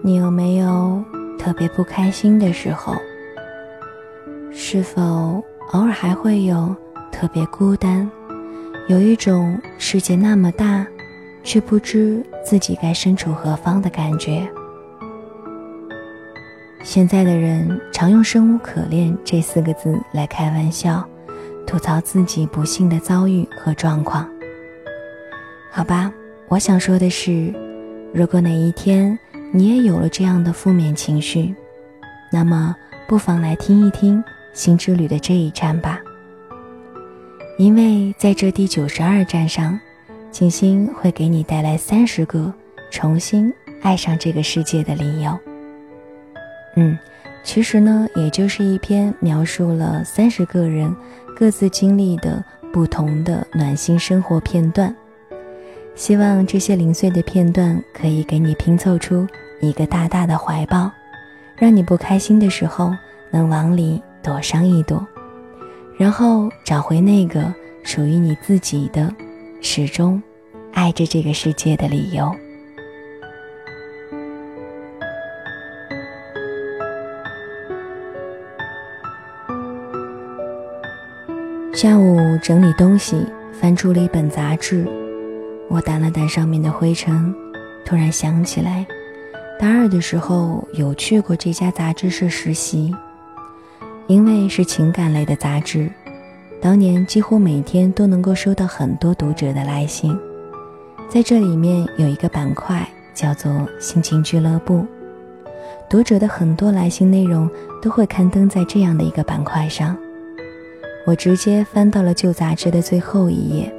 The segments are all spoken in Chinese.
你有没有特别不开心的时候？是否偶尔还会有特别孤单，有一种世界那么大，却不知自己该身处何方的感觉？现在的人常用“生无可恋”这四个字来开玩笑，吐槽自己不幸的遭遇和状况。好吧，我想说的是，如果哪一天你也有了这样的负面情绪，那么不妨来听一听新之旅的这一站吧。因为在这第九十二站上，静心会给你带来三十个重新爱上这个世界的理由。嗯，其实呢，也就是一篇描述了三十个人各自经历的不同的暖心生活片段。希望这些零碎的片段可以给你拼凑出一个大大的怀抱，让你不开心的时候能往里躲上一躲，然后找回那个属于你自己的、始终爱着这个世界的理由。下午整理东西，翻出了一本杂志，我掸了掸上面的灰尘，突然想起来，大二的时候有去过这家杂志社实习，因为是情感类的杂志，当年几乎每天都能够收到很多读者的来信，在这里面有一个板块叫做“心情俱乐部”，读者的很多来信内容都会刊登在这样的一个板块上。我直接翻到了旧杂志的最后一页，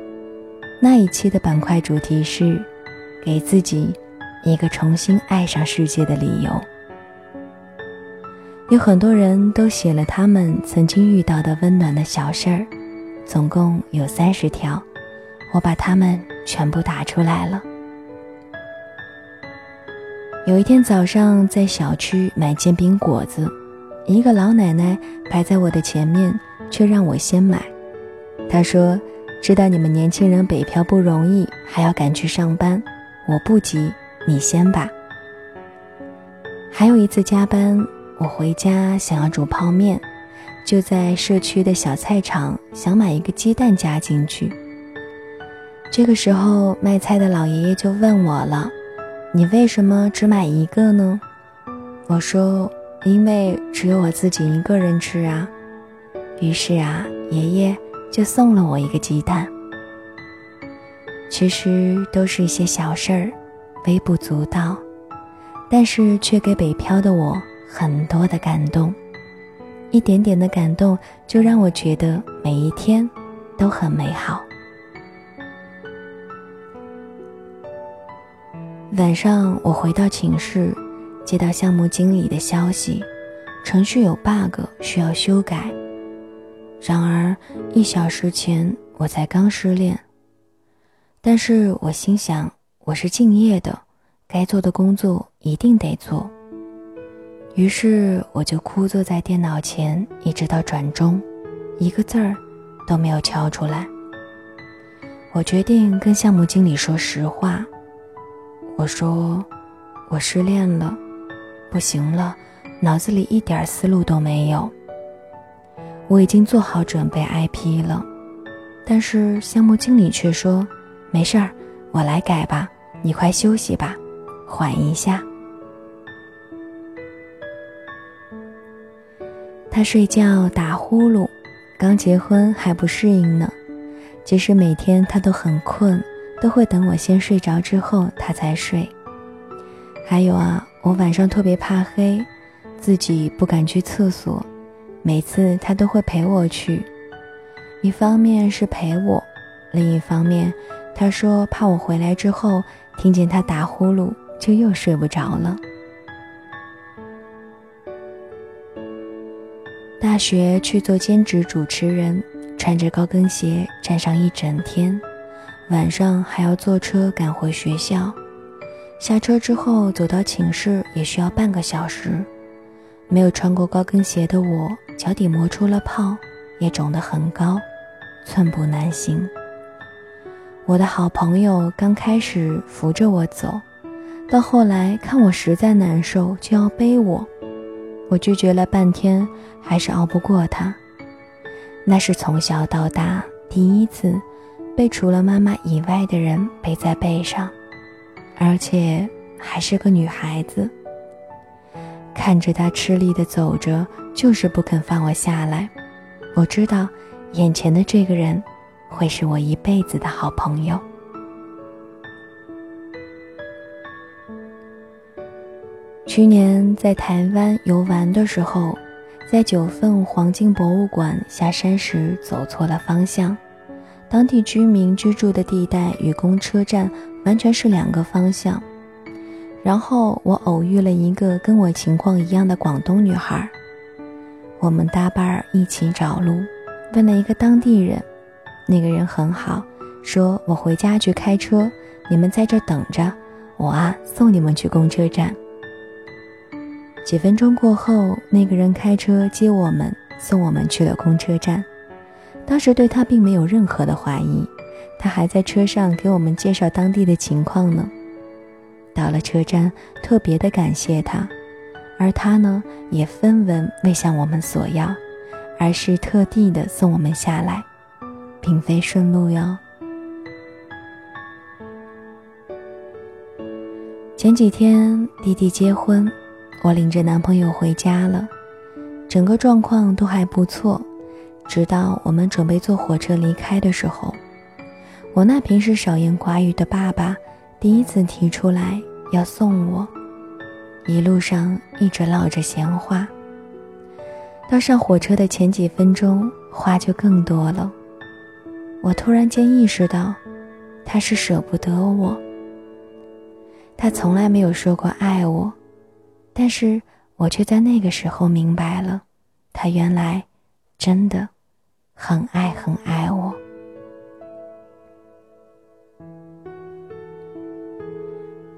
那一期的板块主题是“给自己一个重新爱上世界的理由”。有很多人都写了他们曾经遇到的温暖的小事儿，总共有三十条，我把它们全部打出来了。有一天早上在小区买煎饼果子，一个老奶奶排在我的前面。却让我先买，她说：“知道你们年轻人北漂不容易，还要赶去上班，我不急，你先吧。”还有一次加班，我回家想要煮泡面，就在社区的小菜场想买一个鸡蛋加进去。这个时候卖菜的老爷爷就问我了：“你为什么只买一个呢？”我说：“因为只有我自己一个人吃啊。”于是啊，爷爷就送了我一个鸡蛋。其实都是一些小事儿，微不足道，但是却给北漂的我很多的感动。一点点的感动，就让我觉得每一天都很美好。晚上我回到寝室，接到项目经理的消息，程序有 bug 需要修改。然而，一小时前我才刚失恋。但是我心想，我是敬业的，该做的工作一定得做。于是我就枯坐在电脑前，一直到转钟，一个字儿都没有敲出来。我决定跟项目经理说实话，我说我失恋了，不行了，脑子里一点思路都没有。我已经做好准备 IP 了，但是项目经理却说：“没事儿，我来改吧，你快休息吧，缓一下。”他睡觉打呼噜，刚结婚还不适应呢。即使每天他都很困，都会等我先睡着之后他才睡。还有啊，我晚上特别怕黑，自己不敢去厕所。每次他都会陪我去，一方面是陪我，另一方面他说怕我回来之后听见他打呼噜就又睡不着了。大学去做兼职主持人，穿着高跟鞋站上一整天，晚上还要坐车赶回学校，下车之后走到寝室也需要半个小时。没有穿过高跟鞋的我，脚底磨出了泡，也肿得很高，寸步难行。我的好朋友刚开始扶着我走，到后来看我实在难受，就要背我。我拒绝了半天，还是熬不过他。那是从小到大第一次被除了妈妈以外的人背在背上，而且还是个女孩子。看着他吃力的走着，就是不肯放我下来。我知道，眼前的这个人会是我一辈子的好朋友。去年在台湾游玩的时候，在九份黄金博物馆下山时走错了方向，当地居民居住的地带与公车站完全是两个方向。然后我偶遇了一个跟我情况一样的广东女孩，我们搭伴儿一起找路，问了一个当地人，那个人很好，说我回家去开车，你们在这等着，我啊送你们去公车站。几分钟过后，那个人开车接我们，送我们去了公车站。当时对他并没有任何的怀疑，他还在车上给我们介绍当地的情况呢。到了车站，特别的感谢他，而他呢，也分文未向我们索要，而是特地的送我们下来，并非顺路哟。前几天弟弟结婚。我领着男朋友回家了，整个状况都还不错。直到我们准备坐火车离开的时候，我那平时少言寡语的爸爸第一次提出来要送我，一路上一直唠着闲话。到上火车的前几分钟，话就更多了。我突然间意识到，他是舍不得我。他从来没有说过爱我。但是我却在那个时候明白了，他原来真的很爱很爱我。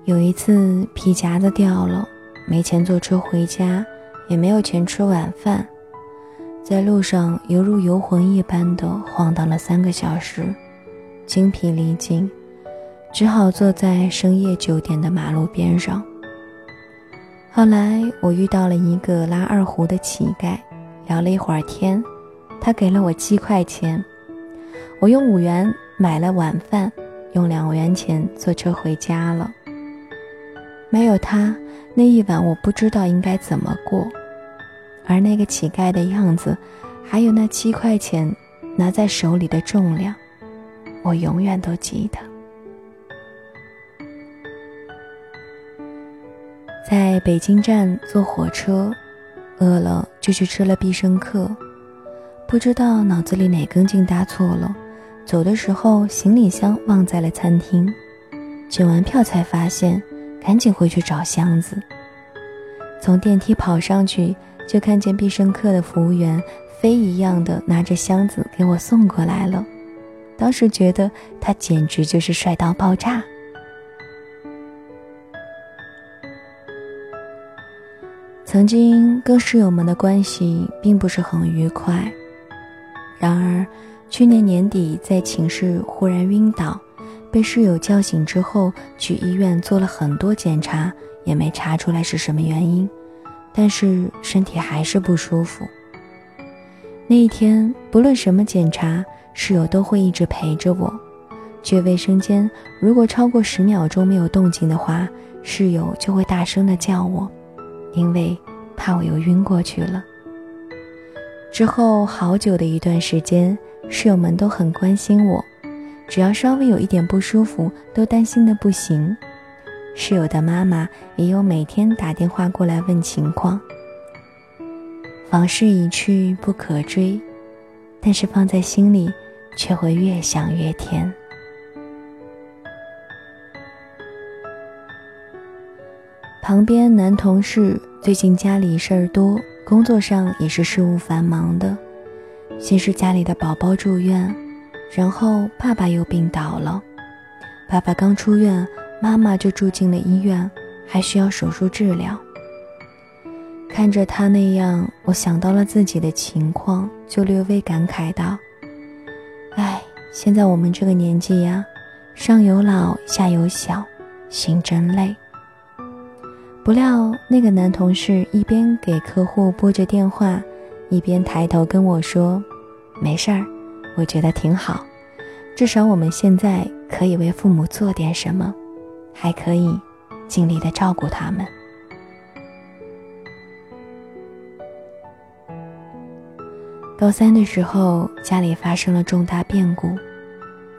有一次皮夹子掉了，没钱坐车回家，也没有钱吃晚饭，在路上犹如游魂一般的晃荡了三个小时，精疲力尽，只好坐在深夜酒店的马路边上。后来我遇到了一个拉二胡的乞丐，聊了一会儿天，他给了我七块钱，我用五元买了晚饭，用两元钱坐车回家了。没有他，那一晚我不知道应该怎么过，而那个乞丐的样子，还有那七块钱拿在手里的重量，我永远都记得。在北京站坐火车，饿了就去吃了必胜客。不知道脑子里哪根筋搭错了，走的时候行李箱忘在了餐厅。检完票才发现，赶紧回去找箱子。从电梯跑上去，就看见必胜客的服务员飞一样的拿着箱子给我送过来了。当时觉得他简直就是帅到爆炸。曾经跟室友们的关系并不是很愉快，然而去年年底在寝室忽然晕倒，被室友叫醒之后去医院做了很多检查，也没查出来是什么原因，但是身体还是不舒服。那一天不论什么检查，室友都会一直陪着我。去卫生间如果超过十秒钟没有动静的话，室友就会大声的叫我。因为怕我又晕过去了。之后好久的一段时间，室友们都很关心我，只要稍微有一点不舒服，都担心的不行。室友的妈妈也有每天打电话过来问情况。往事已去不可追，但是放在心里，却会越想越甜。旁边男同事最近家里事儿多，工作上也是事务繁忙的。先是家里的宝宝住院，然后爸爸又病倒了。爸爸刚出院，妈妈就住进了医院，还需要手术治疗。看着他那样，我想到了自己的情况，就略微感慨道：“哎，现在我们这个年纪呀，上有老下有小，心真累。”不料那个男同事一边给客户拨着电话，一边抬头跟我说：“没事儿，我觉得挺好，至少我们现在可以为父母做点什么，还可以尽力的照顾他们。”高三的时候，家里发生了重大变故，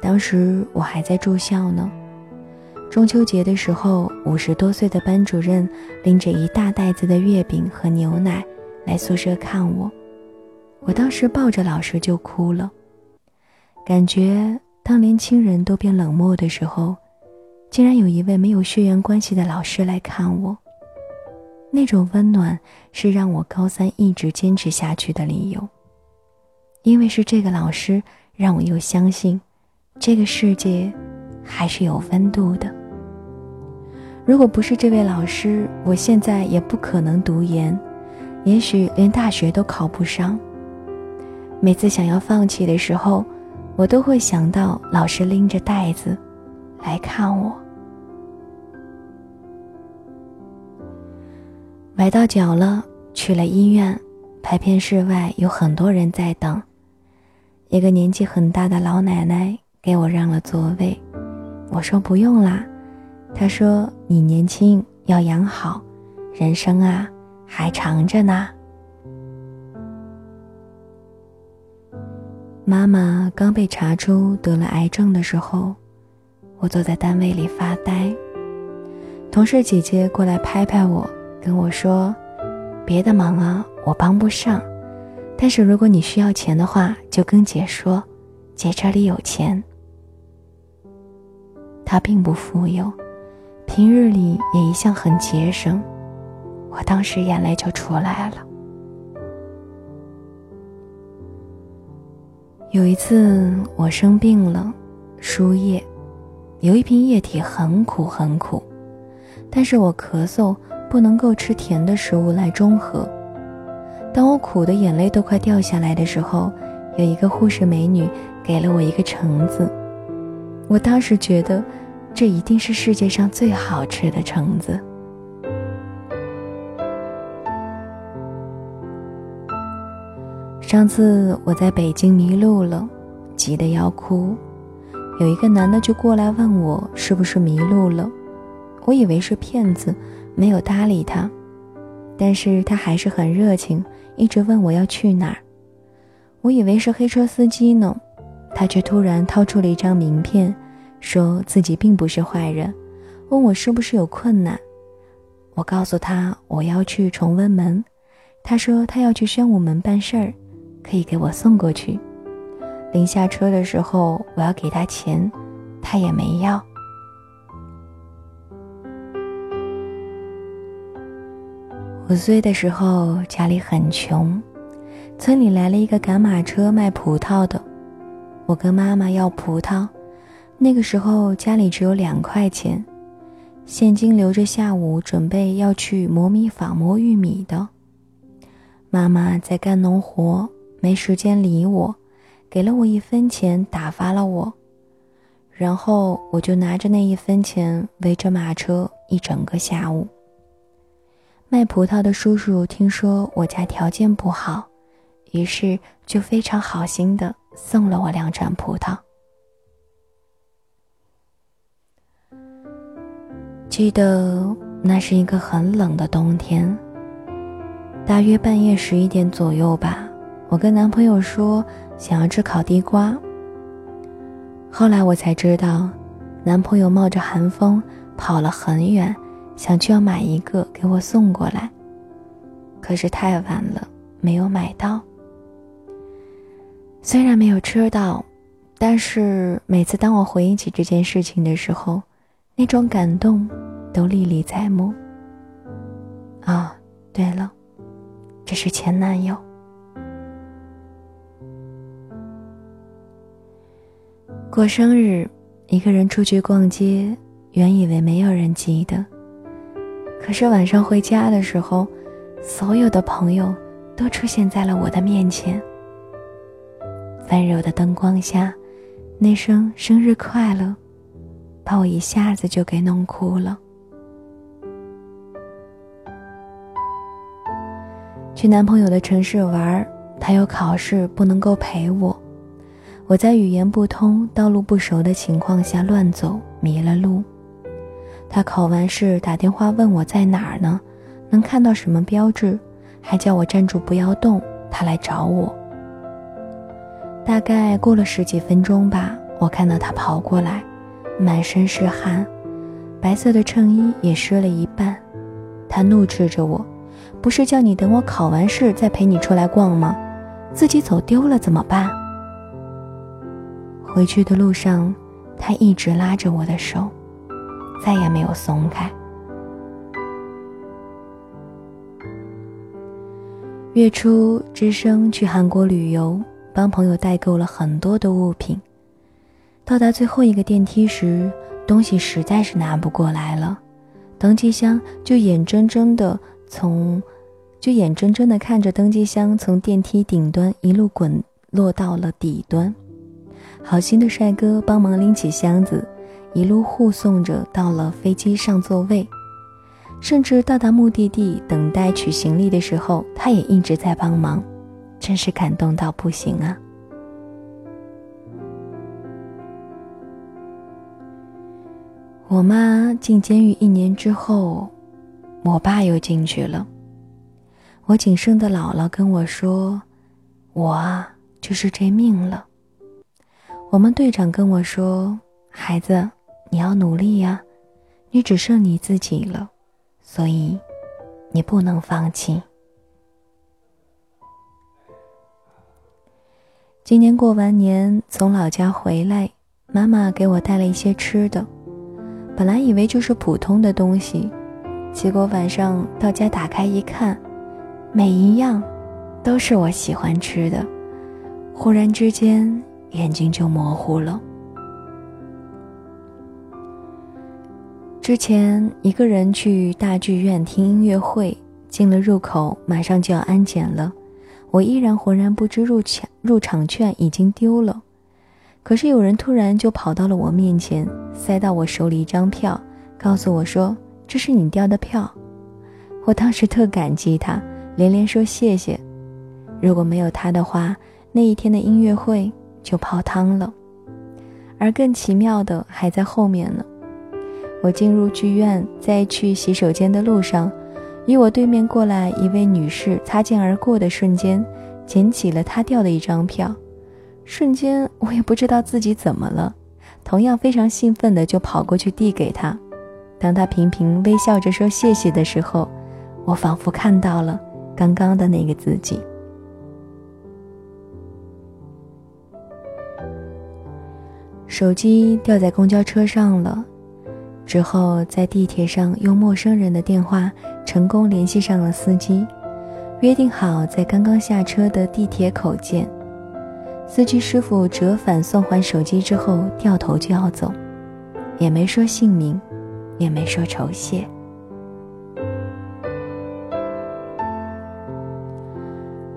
当时我还在住校呢。中秋节的时候，五十多岁的班主任拎着一大袋子的月饼和牛奶来宿舍看我，我当时抱着老师就哭了，感觉当年轻人都变冷漠的时候，竟然有一位没有血缘关系的老师来看我，那种温暖是让我高三一直坚持下去的理由。因为是这个老师，让我又相信，这个世界还是有温度的。如果不是这位老师，我现在也不可能读研，也许连大学都考不上。每次想要放弃的时候，我都会想到老师拎着袋子来看我。崴到脚了，去了医院，拍片室外有很多人在等。一个年纪很大的老奶奶给我让了座位，我说不用啦。她说：“你年轻要养好，人生啊还长着呢。”妈妈刚被查出得了癌症的时候，我坐在单位里发呆。同事姐姐过来拍拍我，跟我说：“别的忙啊，我帮不上。”但是如果你需要钱的话，就跟姐说，姐这里有钱。他并不富有，平日里也一向很节省。我当时眼泪就出来了。有一次我生病了，输液，有一瓶液体很苦很苦，但是我咳嗽不能够吃甜的食物来中和。当我苦的眼泪都快掉下来的时候，有一个护士美女给了我一个橙子。我当时觉得，这一定是世界上最好吃的橙子。上次我在北京迷路了，急得要哭，有一个男的就过来问我是不是迷路了，我以为是骗子，没有搭理他，但是他还是很热情。一直问我要去哪儿，我以为是黑车司机呢，他却突然掏出了一张名片，说自己并不是坏人，问我是不是有困难。我告诉他我要去崇文门，他说他要去宣武门办事儿，可以给我送过去。临下车的时候，我要给他钱，他也没要。五岁的时候，家里很穷，村里来了一个赶马车卖葡萄的，我跟妈妈要葡萄，那个时候家里只有两块钱，现金留着下午准备要去磨米坊磨玉米的。妈妈在干农活，没时间理我，给了我一分钱打发了我，然后我就拿着那一分钱围着马车一整个下午。卖葡萄的叔叔听说我家条件不好，于是就非常好心的送了我两串葡萄。记得那是一个很冷的冬天，大约半夜十一点左右吧。我跟男朋友说想要吃烤地瓜。后来我才知道，男朋友冒着寒风跑了很远。想去要买一个给我送过来，可是太晚了，没有买到。虽然没有吃到，但是每次当我回忆起这件事情的时候，那种感动都历历在目。啊，对了，这是前男友。过生日，一个人出去逛街，原以为没有人记得。可是晚上回家的时候，所有的朋友都出现在了我的面前。温柔的灯光下，那声“生日快乐”把我一下子就给弄哭了。去男朋友的城市玩，他有考试不能够陪我。我在语言不通、道路不熟的情况下乱走，迷了路。他考完试打电话问我在哪儿呢，能看到什么标志，还叫我站住不要动，他来找我。大概过了十几分钟吧，我看到他跑过来，满身是汗，白色的衬衣也湿了一半。他怒斥着我：“不是叫你等我考完试再陪你出来逛吗？自己走丢了怎么办？”回去的路上，他一直拉着我的手。再也没有松开。月初，只身去韩国旅游，帮朋友代购了很多的物品。到达最后一个电梯时，东西实在是拿不过来了，登机箱就眼睁睁的从，就眼睁睁的看着登机箱从电梯顶端一路滚落到了底端。好心的帅哥帮忙拎起箱子。一路护送着到了飞机上座位，甚至到达目的地等待取行李的时候，他也一直在帮忙，真是感动到不行啊！我妈进监狱一年之后，我爸又进去了。我仅剩的姥姥跟我说：“我啊，就是这命了。”我们队长跟我说：“孩子。”你要努力呀，你只剩你自己了，所以你不能放弃。今年过完年从老家回来，妈妈给我带了一些吃的，本来以为就是普通的东西，结果晚上到家打开一看，每一样都是我喜欢吃的，忽然之间眼睛就模糊了。之前一个人去大剧院听音乐会，进了入口，马上就要安检了，我依然浑然不知入场入场券已经丢了。可是有人突然就跑到了我面前，塞到我手里一张票，告诉我说：“这是你掉的票。”我当时特感激他，连连说谢谢。如果没有他的话，那一天的音乐会就泡汤了。而更奇妙的还在后面呢。我进入剧院，在去洗手间的路上，与我对面过来一位女士擦肩而过的瞬间，捡起了她掉的一张票。瞬间，我也不知道自己怎么了，同样非常兴奋的就跑过去递给她。当她频频微笑着说谢谢的时候，我仿佛看到了刚刚的那个自己。手机掉在公交车上了。之后，在地铁上用陌生人的电话成功联系上了司机，约定好在刚刚下车的地铁口见。司机师傅折返送还手机之后，掉头就要走，也没说姓名，也没说酬谢。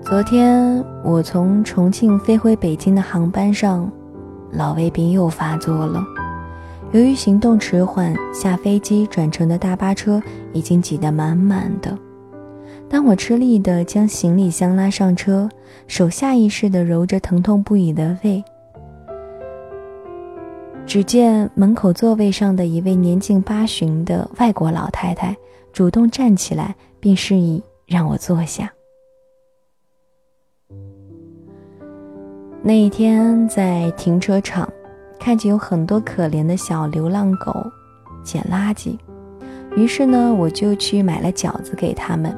昨天我从重庆飞回北京的航班上，老胃病又发作了。由于行动迟缓，下飞机转乘的大巴车已经挤得满满的。当我吃力地将行李箱拉上车，手下意识地揉着疼痛不已的胃，只见门口座位上的一位年近八旬的外国老太太主动站起来，并示意让我坐下。那一天在停车场。看见有很多可怜的小流浪狗捡垃圾，于是呢，我就去买了饺子给他们。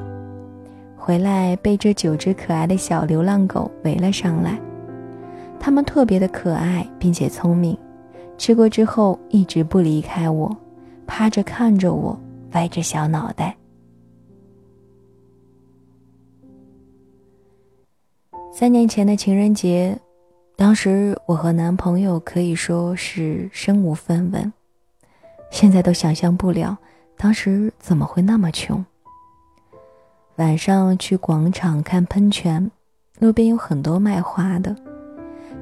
回来被这九只可爱的小流浪狗围了上来，它们特别的可爱并且聪明，吃过之后一直不离开我，趴着看着我，歪着小脑袋。三年前的情人节。当时我和男朋友可以说是身无分文，现在都想象不了当时怎么会那么穷。晚上去广场看喷泉，路边有很多卖花的，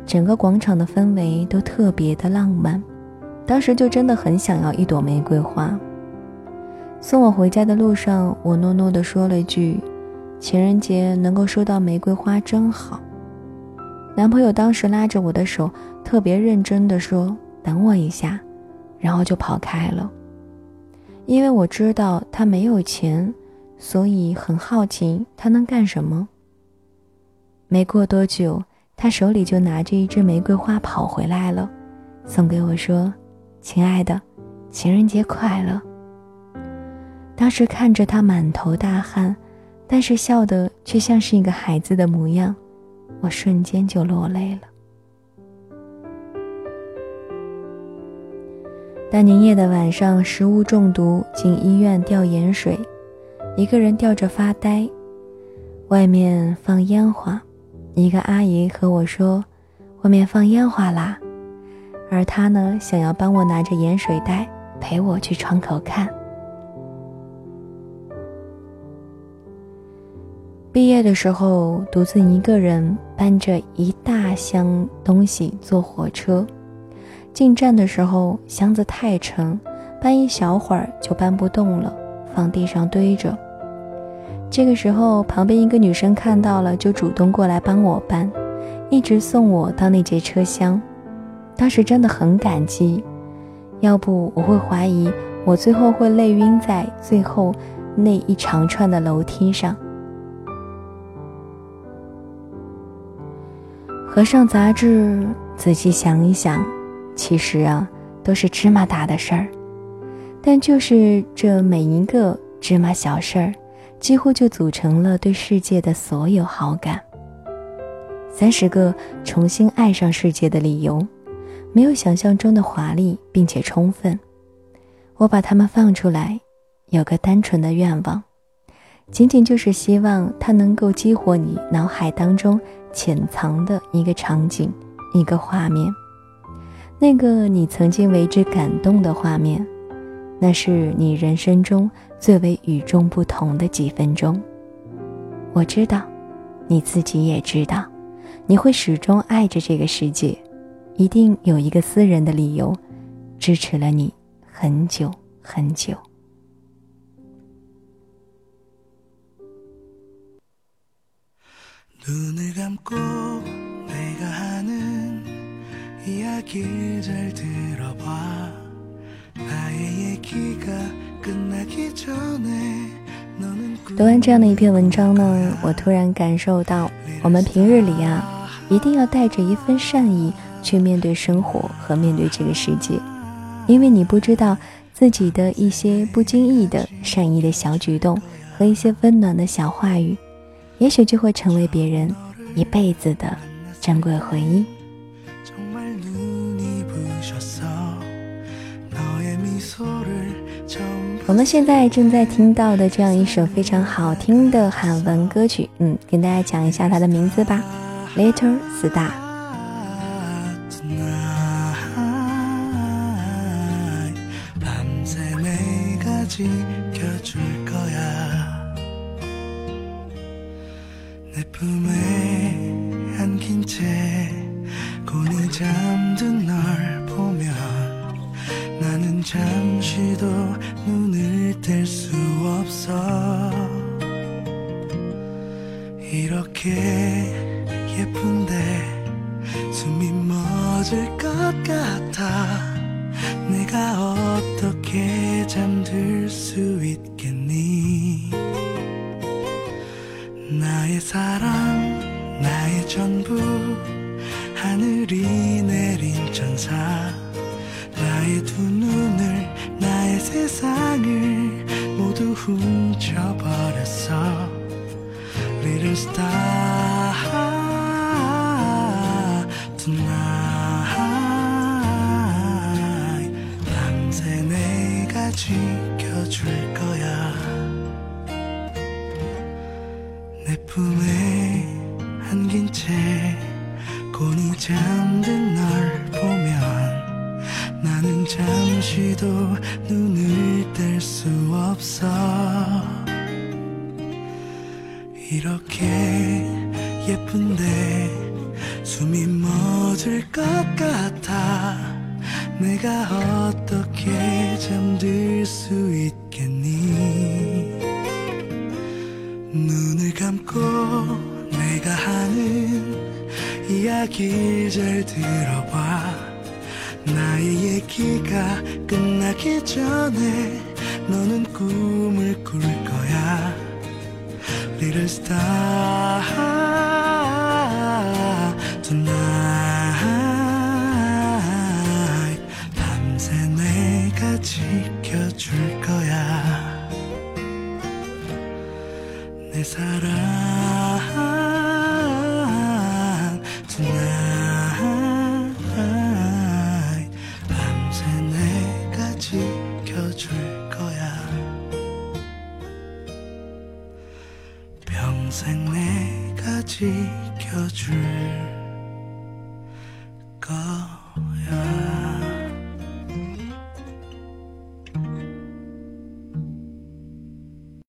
整个广场的氛围都特别的浪漫。当时就真的很想要一朵玫瑰花。送我回家的路上，我诺诺的说了一句：“情人节能够收到玫瑰花真好。”男朋友当时拉着我的手，特别认真的说：“等我一下。”然后就跑开了。因为我知道他没有钱，所以很好奇他能干什么。没过多久，他手里就拿着一支玫瑰花跑回来了，送给我说：“亲爱的，情人节快乐。”当时看着他满头大汗，但是笑的却像是一个孩子的模样，我瞬间就落泪了。大年夜的晚上，食物中毒进医院吊盐水，一个人吊着发呆。外面放烟花，一个阿姨和我说：“外面放烟花啦。”而她呢，想要帮我拿着盐水袋陪我去窗口看。毕业的时候，独自一个人搬着一大箱东西坐火车。进站的时候，箱子太沉，搬一小会儿就搬不动了，放地上堆着。这个时候，旁边一个女生看到了，就主动过来帮我搬，一直送我到那节车厢。当时真的很感激，要不我会怀疑我最后会累晕在最后那一长串的楼梯上。合上杂志，仔细想一想。其实啊，都是芝麻大的事儿，但就是这每一个芝麻小事儿，几乎就组成了对世界的所有好感。三十个重新爱上世界的理由，没有想象中的华丽，并且充分。我把它们放出来，有个单纯的愿望，仅仅就是希望它能够激活你脑海当中潜藏的一个场景，一个画面。那个你曾经为之感动的画面，那是你人生中最为与众不同的几分钟。我知道，你自己也知道，你会始终爱着这个世界，一定有一个私人的理由，支持了你很久很久。读完这样的一篇文章呢，我突然感受到，我们平日里啊，一定要带着一份善意去面对生活和面对这个世界，因为你不知道自己的一些不经意的善意的小举动和一些温暖的小话语，也许就会成为别人一辈子的珍贵回忆。我们现在正在听到的这样一首非常好听的韩文歌曲，嗯，跟大家讲一下它的名字吧，《Little Star》。 품에 안긴 채 곤히 잠든 널 보면 나는 잠시도 눈을 뗄 수 없어. 이렇게 지켜줄 거야. 내 품에 전에 너는 꿈을 꿀 거야. Little star tonight 밤새 내가 지켜줄 거야. 내 사랑 歌曲。